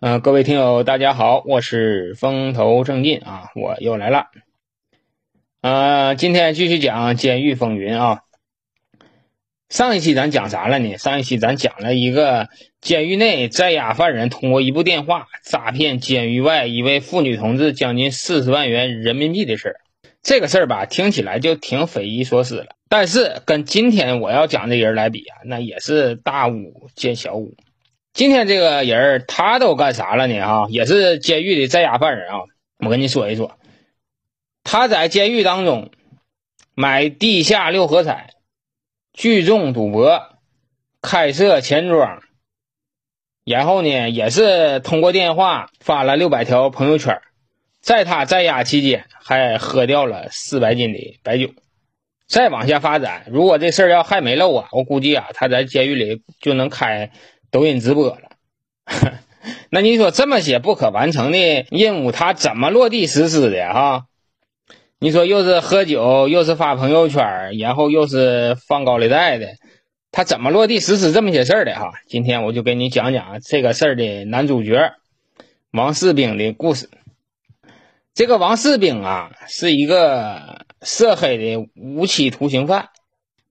嗯，各位听友，大家好，我是风头正劲啊，我又来了。呃，今天继续讲监狱风云啊。上一期咱讲啥了呢？上一期咱讲了一个监狱内在押犯人通过一部电话诈骗监狱外一位妇女同志将近四十万元人民币的事儿。这个事儿吧，听起来就挺匪夷所思了。但是跟今天我要讲的人来比啊，那也是大巫见小巫。今天这个人儿他都干啥了呢？哈，也是监狱的在押犯人啊。我跟你说一说，他在监狱当中买地下六合彩、聚众赌博、开设钱庄，然后呢，也是通过电话发了六百条朋友圈。在他在押期间，还喝掉了四百斤的白酒。再往下发展，如果这事儿要还没漏啊，我估计啊，他在监狱里就能开。抖音直播了，那你说这么些不可完成的任务，他怎么落地实施的哈？你说又是喝酒，又是发朋友圈，然后又是放高利贷的，他怎么落地实施这么些事儿的哈？今天我就给你讲讲这个事儿的男主角王世兵的故事。这个王世兵啊，是一个涉黑的无期徒刑犯，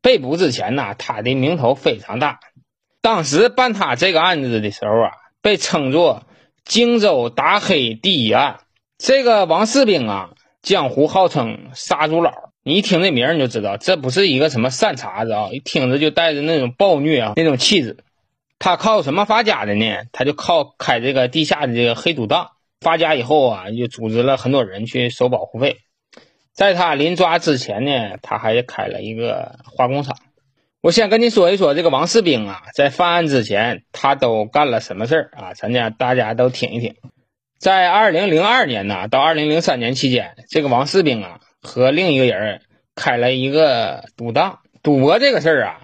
被捕之前呢，他的名头非常大。当时办他这个案子的时候啊，被称作荆州打黑第一案。这个王世兵啊，江湖号称杀猪佬。你一听这名你就知道，这不是一个什么善茬子啊，一听着就带着那种暴虐啊那种气质。他靠什么发家的呢？他就靠开这个地下的这个黑赌档。发家以后啊，就组织了很多人去收保护费。在他临抓之前呢，他还开了一个化工厂。我先跟你说一说这个王世兵啊，在犯案之前他都干了什么事儿啊？咱家大家都听一听。在二零零二年呢到二零零三年期间，这个王世兵啊和另一个人开了一个赌档。赌博这个事儿啊，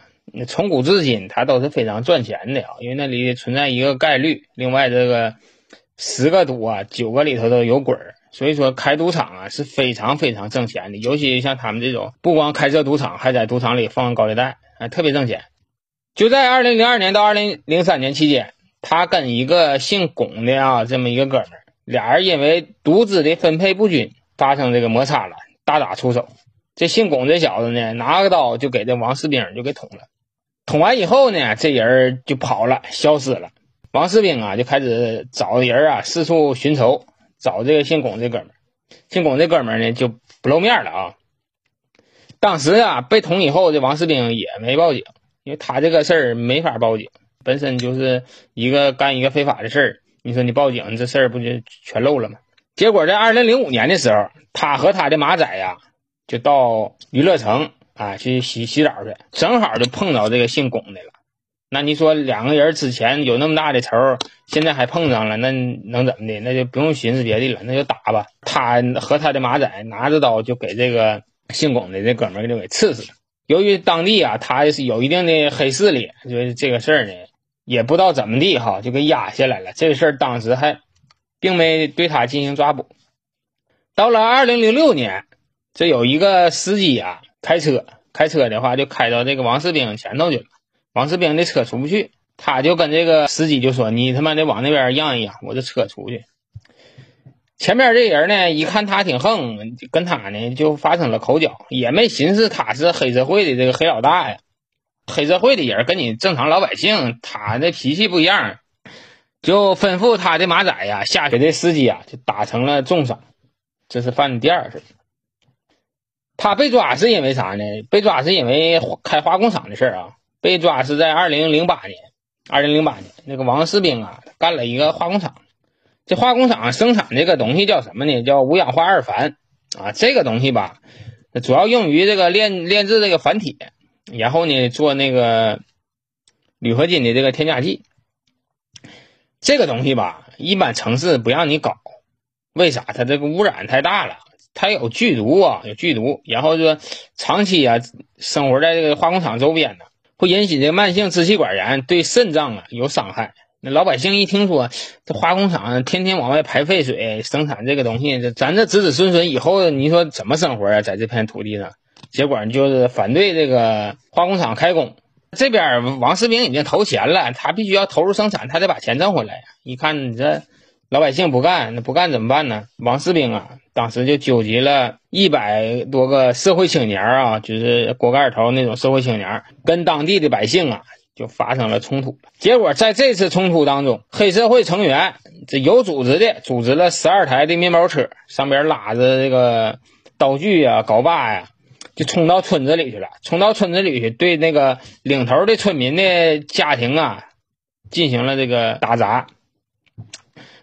从古至今他都是非常赚钱的啊，因为那里存在一个概率。另外，这个十个赌啊，九个里头都有鬼儿，所以说开赌场啊是非常非常挣钱的。尤其像他们这种，不光开设赌场，还在赌场里放高利贷。特别挣钱，就在二零零二年到二零零三年期间，他跟一个姓龚的啊这么一个哥们儿，俩人因为赌资的分配不均发生这个摩擦了，大打出手。这姓龚这小子呢，拿个刀就给这王四兵就给捅了。捅完以后呢，这人就跑了，消失了。王四兵啊就开始找人啊，四处寻仇，找这个姓龚这哥们儿。姓龚这哥们儿呢就不露面了啊。当时啊，被捅以后，这王世兵也没报警，因为他这个事儿没法报警，本身就是一个干一个非法的事儿。你说你报警，这事儿不就全漏了吗？结果在二零零五年的时候，他和他的马仔呀，就到娱乐城啊去洗洗澡去，正好就碰到这个姓龚的了。那你说两个人之前有那么大的仇，现在还碰上了，那能怎么的？那就不用寻思别的了，那就打吧。他和他的马仔拿着刀就给这个。姓龚的这哥们儿就给刺死了。由于当地啊，他是有一定的黑势力，就是这个事儿呢，也不知道怎么地哈，就给压下来了。这个事儿当时还并没对他进行抓捕。到了二零零六年，这有一个司机啊，开车开车的话就开到这个王世兵前头去了。王世兵的车出不去，他就跟这个司机就说：“你他妈的往那边让一让，我这车出去。”前面这人呢，一看他挺横，跟他呢就发生了口角，也没寻思他是黑社会的这个黑老大呀。黑社会的人跟你正常老百姓，他的脾气不一样，就吩咐他的马仔呀，下去这司机啊就打成了重伤。这是犯的第二事。他被抓是因为啥呢？被抓是因为开化工厂的事啊。被抓是在二零零八年，二零零八年那个王世兵啊，干了一个化工厂。这化工厂生产这个东西叫什么呢？叫五氧化二钒啊。这个东西吧，主要用于这个炼炼制这个钒铁，然后呢做那个铝合金的这个添加剂。这个东西吧，一般城市不让你搞，为啥？它这个污染太大了，它有剧毒啊，有剧毒。然后说长期啊生活在这个化工厂周边呢，会引起这个慢性支气管炎，对肾脏啊有伤害。那老百姓一听说这化工厂天天往外排废水，生产这个东西，这咱这子子孙孙以后你说怎么生活啊？在这片土地上，结果就是反对这个化工厂开工，这边王世兵已经投钱了，他必须要投入生产，他得把钱挣回来呀。一看你这老百姓不干，那不干怎么办呢？王世兵啊，当时就纠集了一百多个社会青年啊，就是锅盖头那种社会青年，跟当地的百姓啊。就发生了冲突，结果在这次冲突当中，黑社会成员这有组织的组织了十二台的面包车，上边拉着这个刀具呀、镐把呀，就冲到村子里去了。冲到村子里去，对那个领头的村民的家庭啊，进行了这个打砸，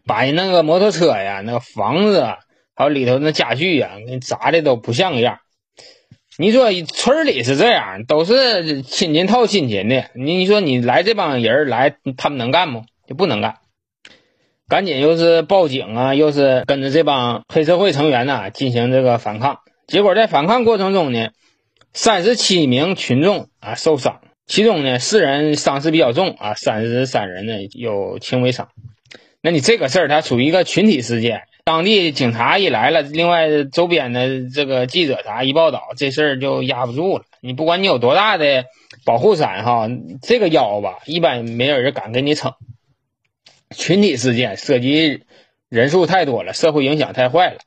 把人那个摩托车呀、那个房子，还有里头那家具呀，给砸的都不像个样。你说村里是这样，都是亲戚套亲戚的。你你说你来这帮人来，他们能干不？就不能干。赶紧又是报警啊，又是跟着这帮黑社会成员呐进行这个反抗。结果在反抗过程中呢，三十七名群众啊受伤，其中呢四人伤势比较重啊，三十三人呢有轻微伤。那你这个事儿它属于一个群体事件。当地警察一来了，另外周边的这个记者啥一报道，这事儿就压不住了。你不管你有多大的保护伞哈，这个腰吧，一般没有人敢给你撑。群体事件涉及人数太多了，社会影响太坏了。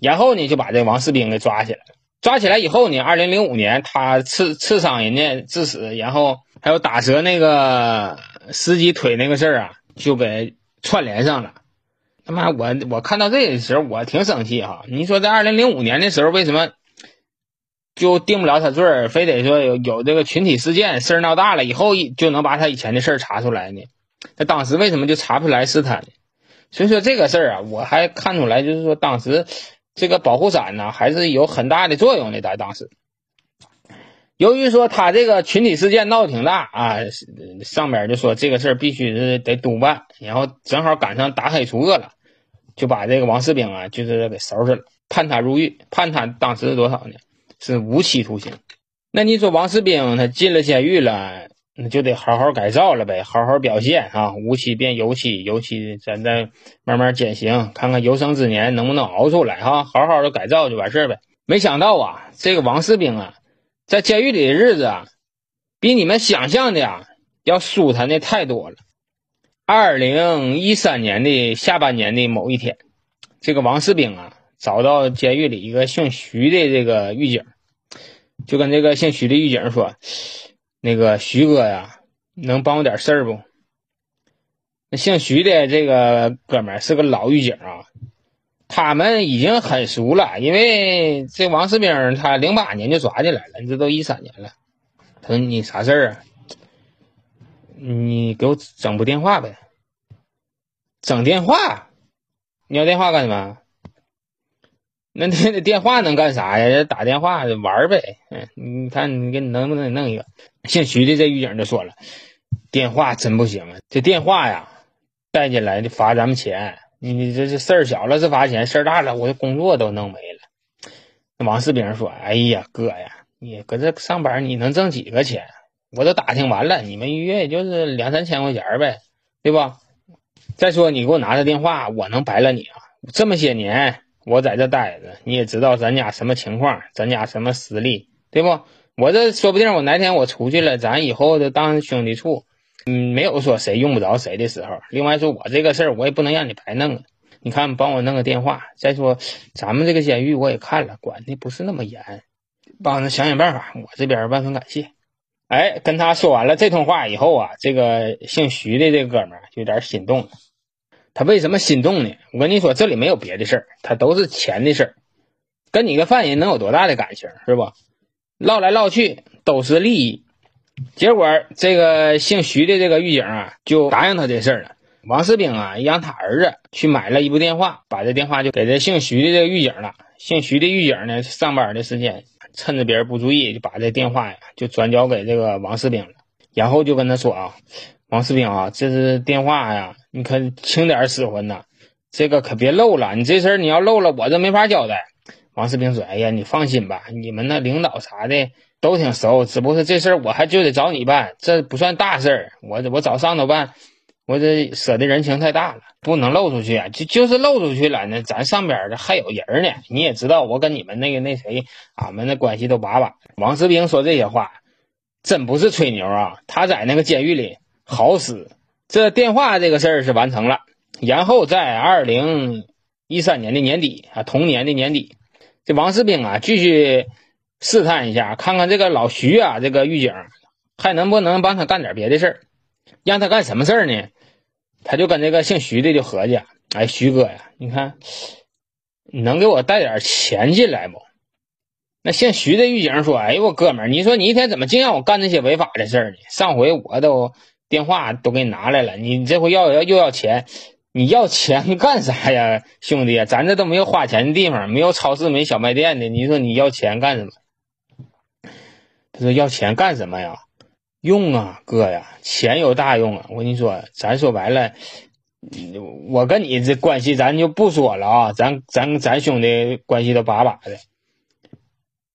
然后呢，就把这王士兵给抓起来了。抓起来以后呢，二零零五年他刺刺伤人家致死，然后还有打折那个司机腿那个事儿啊，就给串联上了。他妈，我我看到这个时候，我挺生气哈。你说在二零零五年的时候，为什么就定不了他罪儿，非得说有有这个群体事件，事儿闹大了以后就能把他以前的事儿查出来呢？那当时为什么就查不出来是他呢？所以说这个事儿啊，我还看出来，就是说当时这个保护伞呢，还是有很大的作用的。在当时，由于说他这个群体事件闹得挺大啊，上边就说这个事儿必须是得督办，然后正好赶上打黑除恶了。就把这个王世兵啊，就是给收拾了，判他入狱，判他当时是多少呢？是无期徒刑。那你说王世兵他进了监狱了，那就得好好改造了呗，好好表现啊，无期变有期，有期咱再慢慢减刑，看看有生之年能不能熬出来哈，好好的改造就完事儿呗。没想到啊，这个王世兵啊，在监狱里的日子啊，比你们想象的啊要舒坦的太多了。二零一三年的下半年的某一天，这个王世兵啊，找到监狱里一个姓徐的这个狱警，就跟这个姓徐的狱警说：“那个徐哥呀，能帮我点事儿不？”那姓徐的这个哥们儿是个老狱警啊，他们已经很熟了，因为这王世兵他零八年就抓进来了，这都一三年了。他说：“你啥事儿啊？”你给我整部电话呗，整电话，你要电话干什么？那那电话能干啥呀？打电话玩呗。嗯，你看你给你能不能弄一个？姓徐的这狱警就说了，电话真不行啊，这电话呀带进来就罚咱们钱。你这这事儿小了是罚钱，事儿大了我的工作都弄没了。王世兵说：“哎呀，哥呀，你搁这上班你能挣几个钱？”我都打听完了，你们一月也就是两三千块钱呗，对吧？再说你给我拿着电话，我能白了你啊？这么些年我在这待着，你也知道咱家什么情况，咱家什么实力，对不？我这说不定我哪天我出去了，咱以后就当兄弟处，嗯，没有说谁用不着谁的时候。另外说，我这个事儿我也不能让你白弄啊。你看，帮我弄个电话。再说，咱们这个监狱我也看了，管的不是那么严，帮着想想办法。我这边万分感谢。哎，跟他说完了这通话以后啊，这个姓徐的这哥们儿有点心动了。他为什么心动呢？我跟你说，这里没有别的事儿，他都是钱的事儿。跟你个犯人能有多大的感情，是不？唠来唠去都是利益。结果这个姓徐的这个狱警啊，就答应他这事儿了。王世兵啊，让他儿子去买了一部电话，把这电话就给这姓徐的这个狱警了。姓徐的狱警呢，上班的时间。趁着别人不注意，就把这电话呀就转交给这个王士兵了，然后就跟他说啊，王士兵啊，这是电话呀，你可轻点使唤呐，这个可别漏了，你这事儿你要漏了，我这没法交代。王士兵说，哎呀，你放心吧，你们那领导啥的都挺熟，只不过是这事儿我还就得找你办，这不算大事儿，我我找上头办。我这舍的人情太大了，不能漏出去啊！就就是漏出去了，那咱上边的还有人呢。你也知道，我跟你们那个那谁，俺们那关系都把把。王世兵说这些话，真不是吹牛啊！他在那个监狱里好使，这电话这个事儿是完成了。然后在二零一三年的年底啊，同年的年底，这王世兵啊继续试探一下，看看这个老徐啊，这个狱警还能不能帮他干点别的事儿？让他干什么事儿呢？他就跟这个姓徐的就合计，哎，徐哥呀，你看，你能给我带点钱进来不？那姓徐的狱警说：“哎呦，我哥们儿，你说你一天怎么净让我干那些违法的事儿呢？上回我都电话都给你拿来了，你这回要要又要钱，你要钱干啥呀，兄弟？咱这都没有花钱的地方，没有超市，没小卖店的，你说你要钱干什么？”他说：“要钱干什么呀？用啊，哥呀，钱有大用啊！我跟你说，咱说白了，我跟你这关系咱就不说了啊，咱咱咱兄弟关系都把把的。”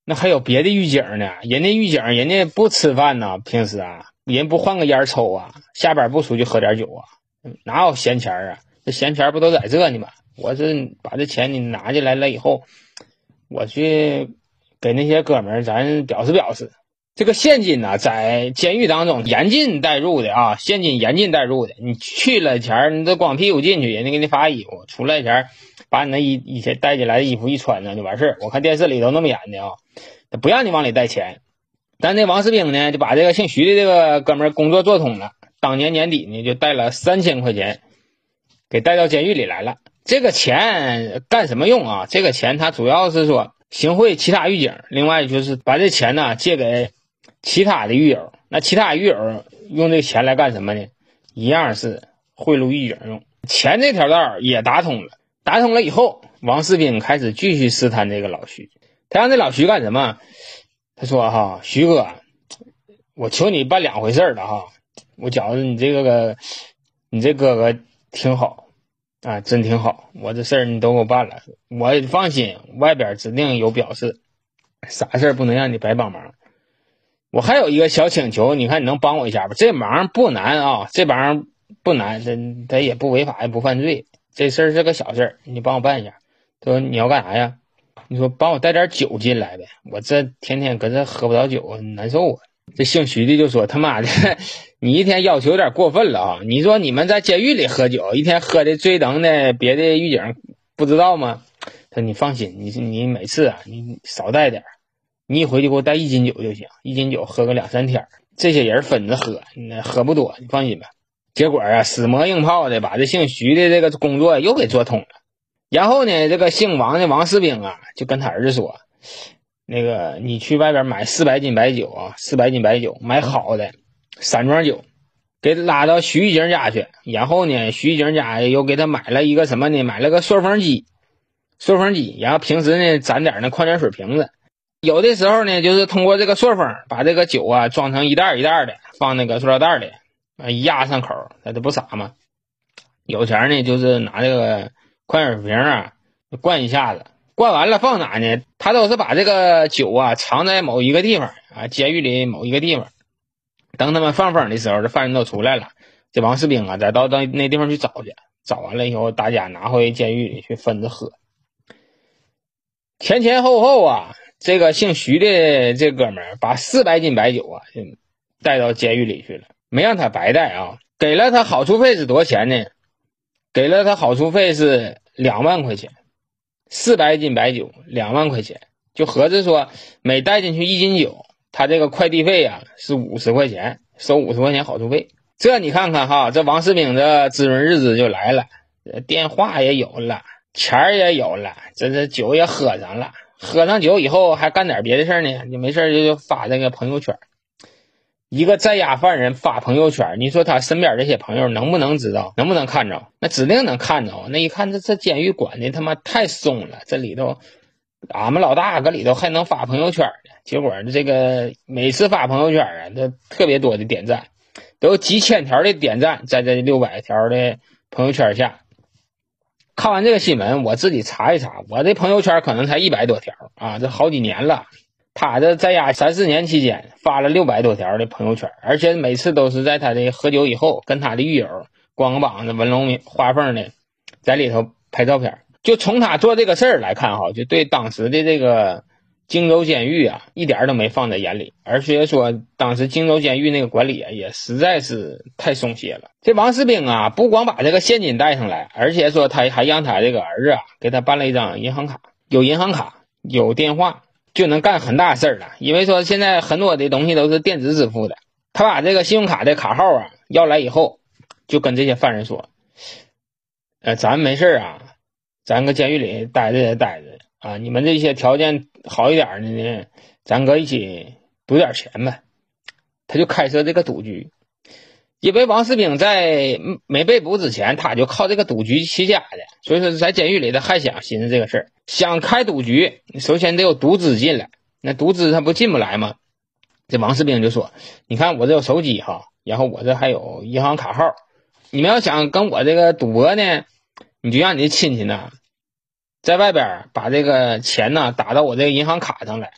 那还有别的狱警呢？人家狱警，人家不吃饭呢，平时啊，人不换个烟抽啊，下班不出去喝点酒啊，哪有闲钱啊？这闲钱不都在这呢吗？我这把这钱你拿进来了以后，我去给那些哥们儿咱表示表示。这个现金呢，在监狱当中严禁带入的啊，现金严禁带入的。你去了前你这光屁股进去，人家给你发衣服；出来前把你那衣以前带进来的衣服一穿呢，就完事儿。我看电视里都那么演的啊。他不让你往里带钱，但那王世兵呢，就把这个姓徐的这个哥们儿工作做通了。当年年底呢，就带了三千块钱，给带到监狱里来了。这个钱干什么用啊？这个钱他主要是说行贿其他狱警，另外就是把这钱呢借给其他的狱友。那其他狱友用这钱来干什么呢？一样是贿赂狱警用。钱这条道也打通了，打通了以后，王世兵开始继续试探这个老徐。他让这老徐干什么？他说：“哈，徐哥，我求你办两回事儿了哈。我觉着你这个个，你这哥哥挺好啊，真挺好。我这事儿你都给我办了，我放心。外边指定有表示，啥事儿不能让你白帮忙。我还有一个小请求，你看你能帮我一下吧？这忙不难啊，这忙不难，这他也不违法也不犯罪，这事儿是个小事儿，你帮我办一下。他说你要干啥呀？”你说帮我带点酒进来呗，我这天天搁这喝不着酒，难受啊。这姓徐的就说：“他妈的，你一天要求有点过分了啊！你说你们在监狱里喝酒，一天喝的醉能的，别的狱警不知道吗？”他说：“你放心，你你每次啊，你少带点你一回去给我带一斤酒就行，一斤酒喝个两三天。这些人分着喝，那喝不多，你放心吧。”结果啊，死磨硬泡的把这姓徐的这个工作又给做通了。然后呢，这个姓王的王士兵啊，就跟他儿子说：“那个，你去外边买四百斤白酒啊，四百斤白酒，买好的散装酒，给拉到徐玉警家去。然后呢，徐玉警家又给他买了一个什么呢？买了个塑封机，塑封机。然后平时呢，攒点那矿泉水瓶子。有的时候呢，就是通过这个塑封，把这个酒啊装成一袋一袋的，放那个塑料袋里，啊，压上口，那这不傻吗？有钱呢，就是拿这个。”矿泉水瓶啊，灌一下子，灌完了放哪呢？他都是把这个酒啊藏在某一个地方啊，监狱里某一个地方。等他们放风的时候，这犯人都出来了，这帮士兵啊再到到那地方去找去，找完了以后，大家拿回监狱里去分着喝。前前后后啊，这个姓徐的这哥们儿把四百斤白酒啊带到监狱里去了，没让他白带啊，给了他好处费是多少钱呢？给了他好处费是两万块钱，四百斤白酒两万块钱，就合着说每带进去一斤酒，他这个快递费啊是五十块钱，收五十块钱好处费。这你看看哈，这王世兵的滋润日子就来了，电话也有了，钱儿也有了，这这酒也喝上了，喝上酒以后还干点别的事儿呢，你没事就就发这个朋友圈。一个在押犯人发朋友圈，你说他身边这些朋友能不能知道，能不能看着？那指定能看着。那一看，这这监狱管的他妈太松了，这里头俺们老大搁里头还能发朋友圈呢。结果这个每次发朋友圈啊，都特别多的点赞，都有几千条的点赞，在这六百条的朋友圈下。看完这个新闻，我自己查一查，我这朋友圈可能才一百多条啊，这好几年了。他这在家三四年期间发了六百多条的朋友圈，而且每次都是在他的喝酒以后，跟他的狱友光膀子、纹龙画凤的，在里头拍照片。就从他做这个事儿来看，哈，就对当时的这个荆州监狱啊，一点都没放在眼里，而且说当时荆州监狱那个管理啊，也实在是太松懈了。这王士兵啊，不光把这个现金带上来，而且说他还让他这个儿子啊，给他办了一张银行卡，有银行卡，有电话，就能干很大事儿了。因为说现在很多的东西都是电子支付的，他把这个信用卡的卡号啊要来以后，就跟这些犯人说：“呃，咱没事啊，咱搁监狱里待着也待着。”啊，你们这些条件好一点的呢，咱搁一起赌点钱呗。他就开设这个赌局，因为王世兵在没被捕之前，他就靠这个赌局起家的，所以说在监狱里他还想寻思这个事儿，想开赌局，首先得有赌资进来，那赌资他不进不来吗？这王世兵就说：“你看我这有手机哈，然后我这还有银行卡号，你们要想跟我这个赌博呢，你就让你的亲戚呢。”在外边把这个钱呢打到我这个银行卡上来，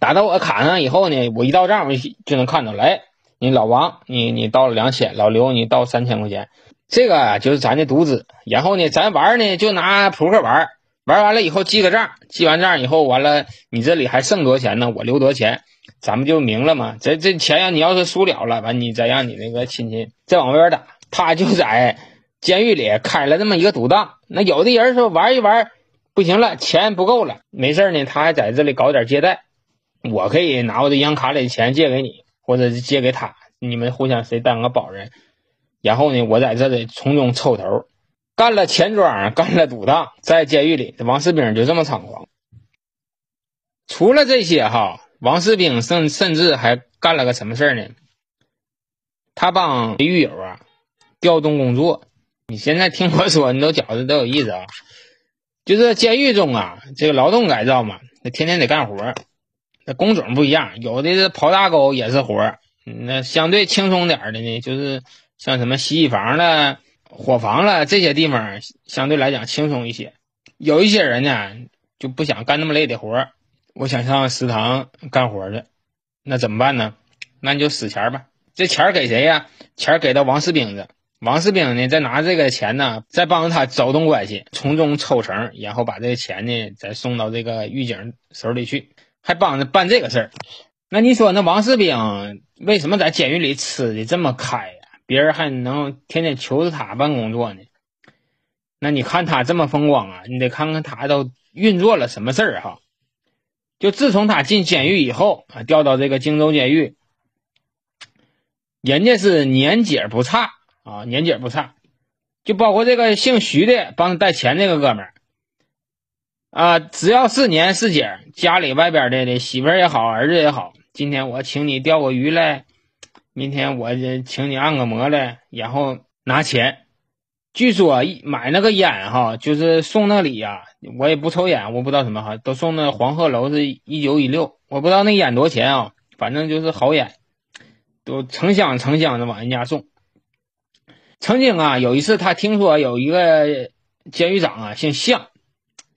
打到我卡上以后呢，我一到账就就能看到。来，你老王，你你到了两千，老刘你到三千块钱，这个就是咱的赌资。然后呢，咱玩呢就拿扑克玩，玩完了以后记个账，记完账以后完了，你这里还剩多少钱呢？我留多少钱，咱们就明了嘛。这这钱呀，你要是输了了，完你再让你那个亲戚再往外边打，他就在。监狱里开了这么一个赌档，那有的人说玩一玩不行了，钱不够了，没事呢，他还在这里搞点借贷，我可以拿我的银行卡里的钱借给你，或者是借给他，你们互相谁当个保人，然后呢，我在这里从中抽头，干了钱庄，干了赌档，在监狱里，王世兵就这么猖狂。除了这些哈，王世兵甚甚至还干了个什么事呢？他帮狱友啊调动工作。你现在听我说，你都觉得都有意思啊。就是监狱中啊，这个劳动改造嘛，那天天得干活，那工种不一样，有的是刨大沟也是活那相对轻松点的呢，就是像什么洗衣房了、伙房了这些地方，相对来讲轻松一些。有一些人呢，就不想干那么累的活我想上食堂干活去，那怎么办呢？那你就死钱吧。这钱给谁呀？钱给到王士兵子。王士兵呢，再拿这个钱呢，再帮他走动关系，从中抽成，然后把这个钱呢，再送到这个狱警手里去，还帮着办这个事儿。那你说，那王士兵为什么在监狱里吃的这么开呀？别人还能天天求着他办工作呢？那你看他这么风光啊，你得看看他都运作了什么事儿哈。就自从他进监狱以后，调到这个荆州监狱，人家是年节不差。啊，年节不差，就包括这个姓徐的帮带钱那个哥们儿，啊，只要是年是节，家里外边的的媳妇儿也好，儿子也好，今天我请你钓个鱼来，明天我请你按个摩来，然后拿钱。据说买那个烟哈，就是送那礼呀，我也不抽烟，我不知道什么哈，都送那黄鹤楼是一九一六，我不知道那烟多少钱啊，反正就是好烟，都成箱成箱的往人家送。曾经啊，有一次他听说有一个监狱长啊，姓向，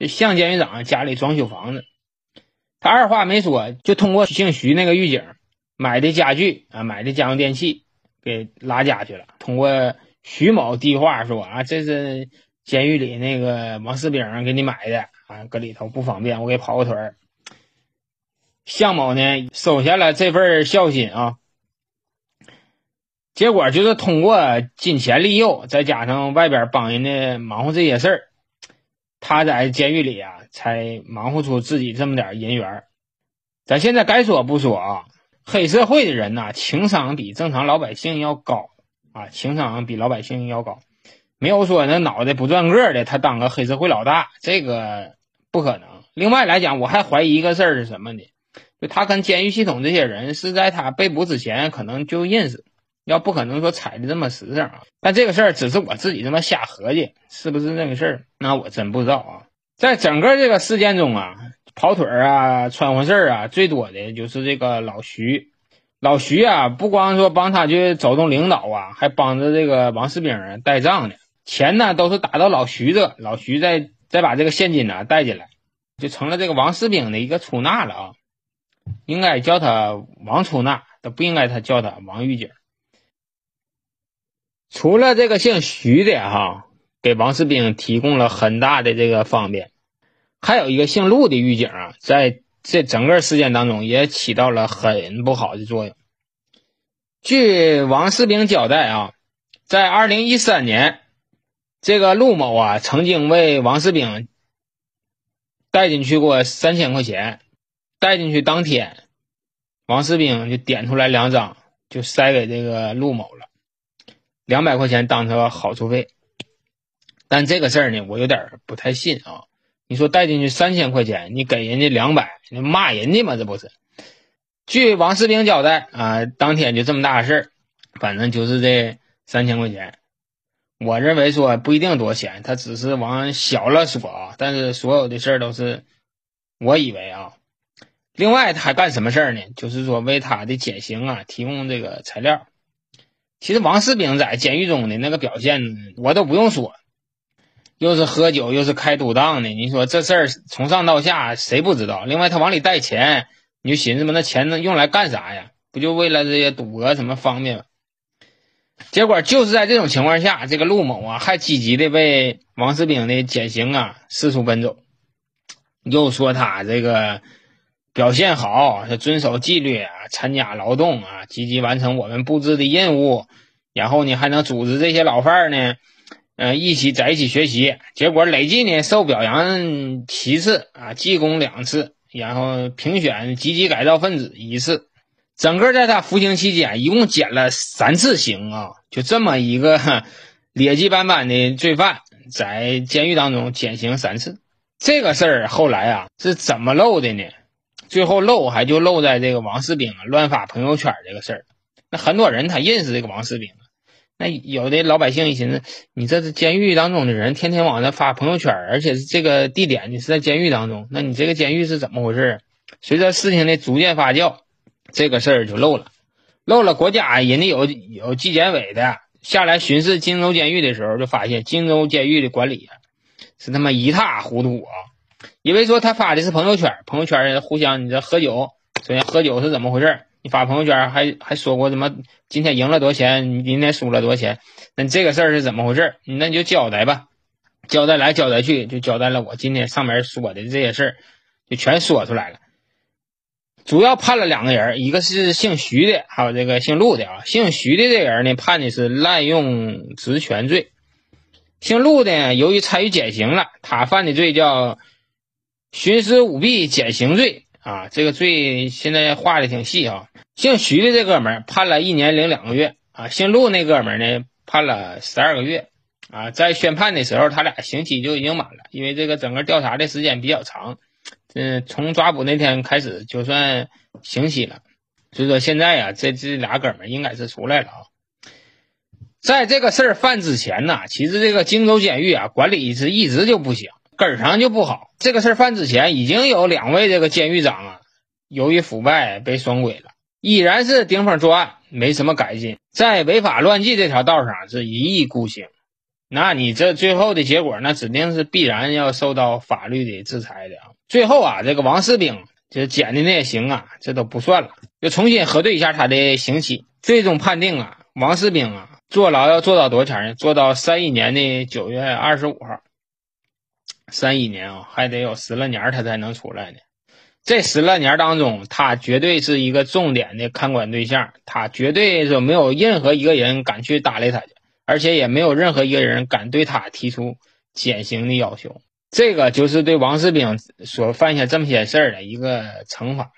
向监狱长家里装修房子，他二话没说，就通过姓徐那个狱警买的家具啊，买的家用电器给拉家去了。通过徐某递话说啊，这是监狱里那个王士兵给你买的啊，搁里头不方便，我给跑个腿儿。向某呢收下了这份孝心啊。结果就是通过金钱利诱，再加上外边帮人家忙活这些事儿，他在监狱里啊，才忙活出自己这么点银元。咱现在该说不说啊，黑社会的人呐，情商比正常老百姓要高啊，情商比老百姓要高。没有说那脑袋不转个的，他当个黑社会老大，这个不可能。另外来讲，我还怀疑一个事儿是什么呢？就他跟监狱系统这些人是在他被捕之前可能就认识。要不可能说踩的这么实诚啊，但这个事儿只是我自己这么瞎合计，是不是那个事儿？那我真不知道啊。在整个这个事件中啊，跑腿儿啊、穿坏事儿啊，最多的就是这个老徐。老徐啊，不光说帮他去走动领导啊，还帮着这个王士兵带账呢。钱呢都是打到老徐这，老徐再再把这个现金呢带进来，就成了这个王世兵的一个出纳了啊。应该叫他王出纳，都不应该他叫他王狱警。除了这个姓徐的哈，给王世兵提供了很大的这个方便，还有一个姓陆的狱警啊，在这整个事件当中也起到了很不好的作用。据王世兵交代啊，在二零一三年，这个陆某啊曾经为王世兵带进去过三千块钱，带进去当天，王世兵就点出来两张，就塞给这个陆某了，两百块钱当成好处费。但这个事儿呢，我有点不太信啊。你说带进去三千块钱，你给人家两百，你骂人家吗？这不是？据王世兵交代啊，当天就这么大事儿，反正就是这三千块钱。我认为说不一定多钱，他只是往小了说啊。但是所有的事儿都是，我以为啊。另外他还干什么事儿呢？就是说为他的减刑啊提供这个材料。其实王世兵在监狱中的那个表现，我都不用说。又是喝酒又是开赌档的，你说这事儿从上到下谁不知道？另外他往里带钱，你就寻思吧，那钱能用来干啥呀？不就为了这些赌博什么方便吗？结果就是在这种情况下，这个陆某啊还积极的为王世兵的减刑啊四处奔走，又说他这个表现好，他遵守纪律啊，参加劳动啊，积极完成我们布置的任务，然后呢还能组织这些老犯儿呢。嗯，一起在一起学习，结果累计呢受表扬七次啊，记功两次，然后评选积极改造分子一次，整个在他服刑期间一共减了三次刑啊，就这么一个劣迹斑斑的罪犯，在监狱当中减刑三次。这个事儿后来啊是怎么漏的呢？最后漏还就漏在这个王世兵乱发朋友圈这个事儿，那很多人他认识这个王世兵。那有的老百姓一寻思，你这是监狱当中的人，天天往那发朋友圈，而且是这个地点你是在监狱当中，那你这个监狱是怎么回事？随着事情的逐渐发酵，这个事儿就漏了，漏了。国家人家有有纪检委的下来巡视荆州监狱的时候，就发现荆州监狱的管理是他妈一塌糊涂啊！因为说他发的是朋友圈，朋友圈互相你这喝酒，首先喝酒是怎么回事？你发朋友圈还还说过什么？今天赢了多少钱？你今天输了多少钱？那这个事儿是怎么回事？那你就交代吧，交代来交代去，就交代了我今天上面说的这些事儿，就全说出来了。主要判了两个人，一个是姓徐的，还有这个姓陆的啊。姓徐的这人呢，判的是滥用职权罪；姓陆的，由于参与减刑了，他犯的罪叫徇私舞弊减刑罪。啊，这个罪现在画的挺细啊。姓徐的这哥们儿判了一年零两个月啊，姓陆那哥们儿呢判了十二个月啊。在宣判的时候，他俩刑期就已经满了，因为这个整个调查的时间比较长，嗯，从抓捕那天开始就算刑期了。所以说现在呀，这这俩哥们儿应该是出来了啊。在这个事儿犯之前呢，其实这个荆州监狱啊管理是一直就不行。根儿上就不好。这个事儿犯之前，已经有两位这个监狱长啊，由于腐败被双规了，依然是顶风作案，没什么改进，在违法乱纪这条道上是一意孤行。那你这最后的结果，那指定是必然要受到法律的制裁的啊。最后啊，这个王世兵就减的那些刑啊，这都不算了，就重新核对一下他的刑期，最终判定啊，王世兵啊，坐牢要坐到多少钱呢？坐到三一年的九月二十五号。三一年啊，还得有十来年他才能出来呢。这十来年当中，他绝对是一个重点的看管对象，他绝对是没有任何一个人敢去搭理他去，而且也没有任何一个人敢对他提出减刑的要求。这个就是对王世兵所犯下这么些事儿的一个惩罚了。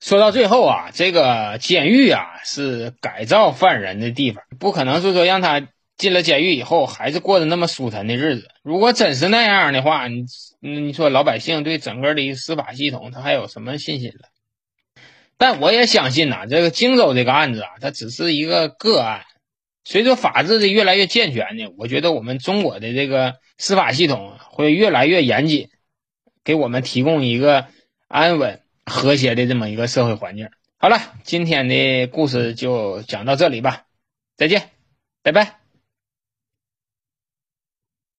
说到最后啊，这个监狱啊是改造犯人的地方，不可能是说让他。进了监狱以后，还是过着那么舒坦的日子。如果真是那样的话，你你说老百姓对整个的司法系统，他还有什么信心了？但我也相信呐，这个荆州这个案子啊，它只是一个个案。随着法治的越来越健全呢，我觉得我们中国的这个司法系统会越来越严谨，给我们提供一个安稳和谐的这么一个社会环境。好了，今天的故事就讲到这里吧，再见，拜拜。